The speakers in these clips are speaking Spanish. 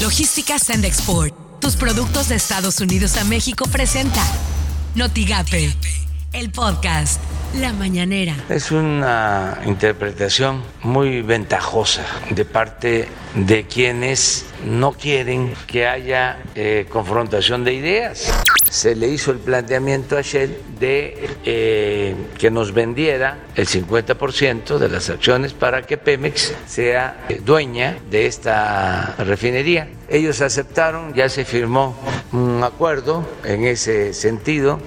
Logística Send Export. Tus productos de Estados Unidos a México presenta Notigape, el podcast La Mañanera. Es una interpretación muy ventajosa de parte de quienes no quieren que haya eh, confrontación de ideas. Se le hizo el planteamiento a Shell de eh, que nos vendiera el 50% de las acciones para que Pemex sea eh, dueña de esta refinería. Ellos aceptaron, ya se firmó un acuerdo en ese sentido.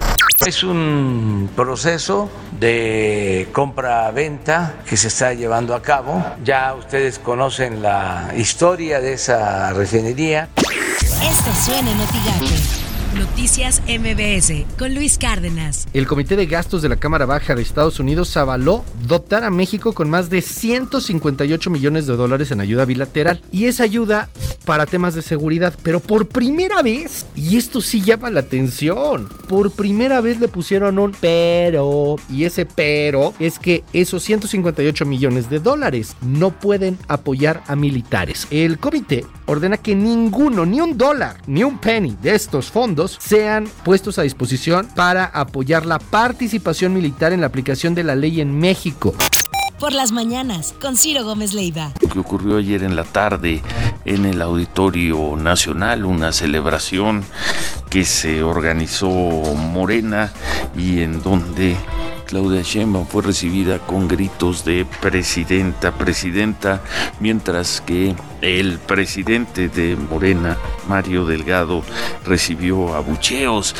Es un proceso de compra-venta que se está llevando a cabo. Ya ustedes conocen la historia de esa refinería. Esto suena en. Noticias MBS con Luis Cárdenas. El Comité de Gastos de la Cámara Baja de Estados Unidos avaló dotar a México con más de 158 millones de dólares en ayuda bilateral. Y esa ayuda para temas de seguridad. Pero por primera vez, y esto sí llama la atención, por primera vez le pusieron un pero. Y ese pero es que esos 158 millones de dólares no pueden apoyar a militares. El comité ordena que ninguno, ni un dólar, ni un penny de estos fondos sean puestos a disposición para apoyar la participación militar en la aplicación de la ley en México por las mañanas con Ciro Gómez Leiva. Lo que ocurrió ayer en la tarde en el Auditorio Nacional, una celebración que se organizó Morena y en donde Claudia Sheinbaum fue recibida con gritos de presidenta, presidenta, mientras que el presidente de Morena, Mario Delgado, recibió abucheos.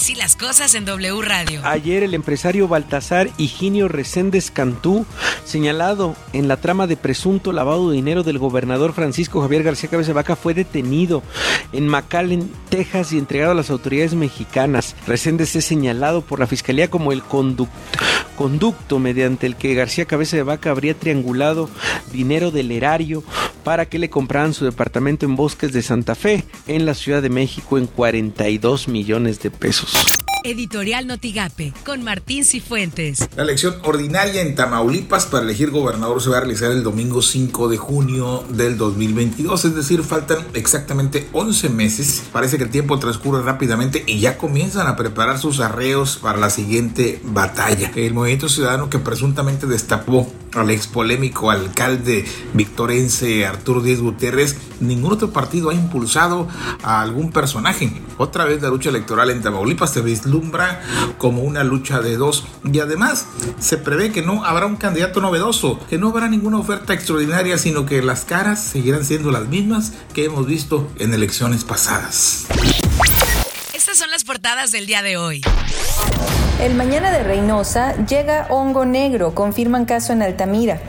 Así las cosas en W Radio. Ayer el empresario Baltasar Higinio Reséndez Cantú, señalado en la trama de presunto lavado de dinero del gobernador Francisco Javier García Cabeza Vaca, fue detenido en McAllen, Texas y entregado a las autoridades mexicanas. Reséndez es señalado por la fiscalía como el conducto mediante el que García Cabeza de Vaca habría triangulado dinero del erario para que le compraran su departamento en Bosques de Santa Fe, en la Ciudad de México, en 42 millones de pesos. Editorial Notigape con Martín Cifuentes. La elección ordinaria en Tamaulipas para elegir gobernador se va a realizar el domingo 5 de junio del 2022, es decir, faltan exactamente 11 meses. Parece que el tiempo transcurre rápidamente y ya comienzan a preparar sus arreos para la siguiente batalla. El movimiento ciudadano que presuntamente destapó al ex polémico alcalde victorense Arturo Díez Gutiérrez, ningún otro partido ha impulsado a algún personaje. Otra vez la lucha electoral en Tamaulipas se vislumbra como una lucha de dos y además se prevé que no habrá un candidato novedoso, que no habrá ninguna oferta extraordinaria, sino que las caras seguirán siendo las mismas que hemos visto en elecciones pasadas. Son las portadas del día de hoy. El mañana de Reynosa llega hongo negro, confirman caso en Altamira.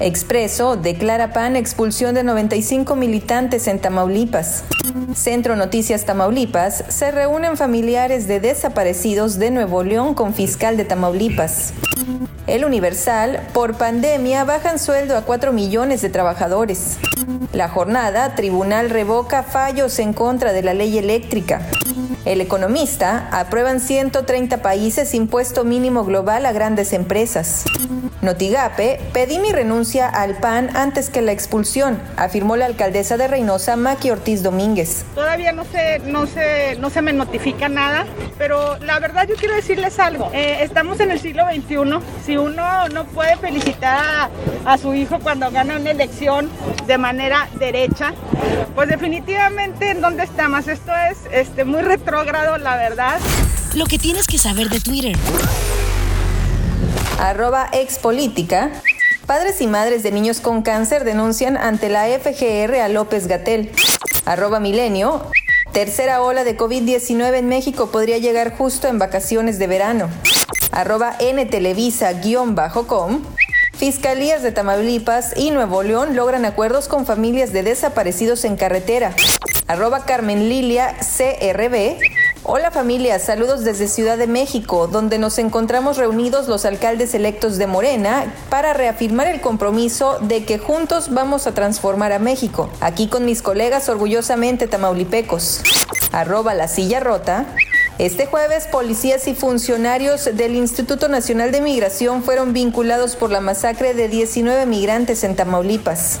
Expreso declara PAN expulsión de 95 militantes en Tamaulipas. Centro Noticias Tamaulipas se reúnen familiares de desaparecidos de Nuevo León con fiscal de Tamaulipas. El Universal, por pandemia bajan sueldo a 4 millones de trabajadores. La jornada, Tribunal revoca fallos en contra de la ley eléctrica. El economista, aprueban 130 países impuesto mínimo global a grandes empresas. Notigape, pedí mi renuncia al PAN antes que la expulsión, afirmó la alcaldesa de Reynosa, Maki Ortiz Domínguez. Todavía no se, no se, no se me notifica nada, pero la verdad yo quiero decirles algo. Eh, estamos en el siglo XXI. Si uno no puede felicitar a, su hijo cuando gana una elección de manera derecha, pues definitivamente en dónde estamos. Esto es este, muy retrógrado, la verdad. Lo que tienes que saber de Twitter. Arroba expolítica. Padres y madres de niños con cáncer denuncian ante la FGR a López Gatel. Arroba milenio. Tercera ola de COVID-19 en México podría llegar justo en vacaciones de verano. Arroba ntelevisa-com. Fiscalías de Tamaulipas y Nuevo León logran acuerdos con familias de desaparecidos en carretera. Arroba Carmen Lilia CRB. Hola familia, saludos desde Ciudad de México, donde nos encontramos reunidos los alcaldes electos de Morena para reafirmar el compromiso de que juntos vamos a transformar a México. Aquí con mis colegas orgullosamente tamaulipecos. Arroba la silla rota. Este jueves, policías y funcionarios del Instituto Nacional de Migración fueron vinculados por la masacre de 19 migrantes en Tamaulipas.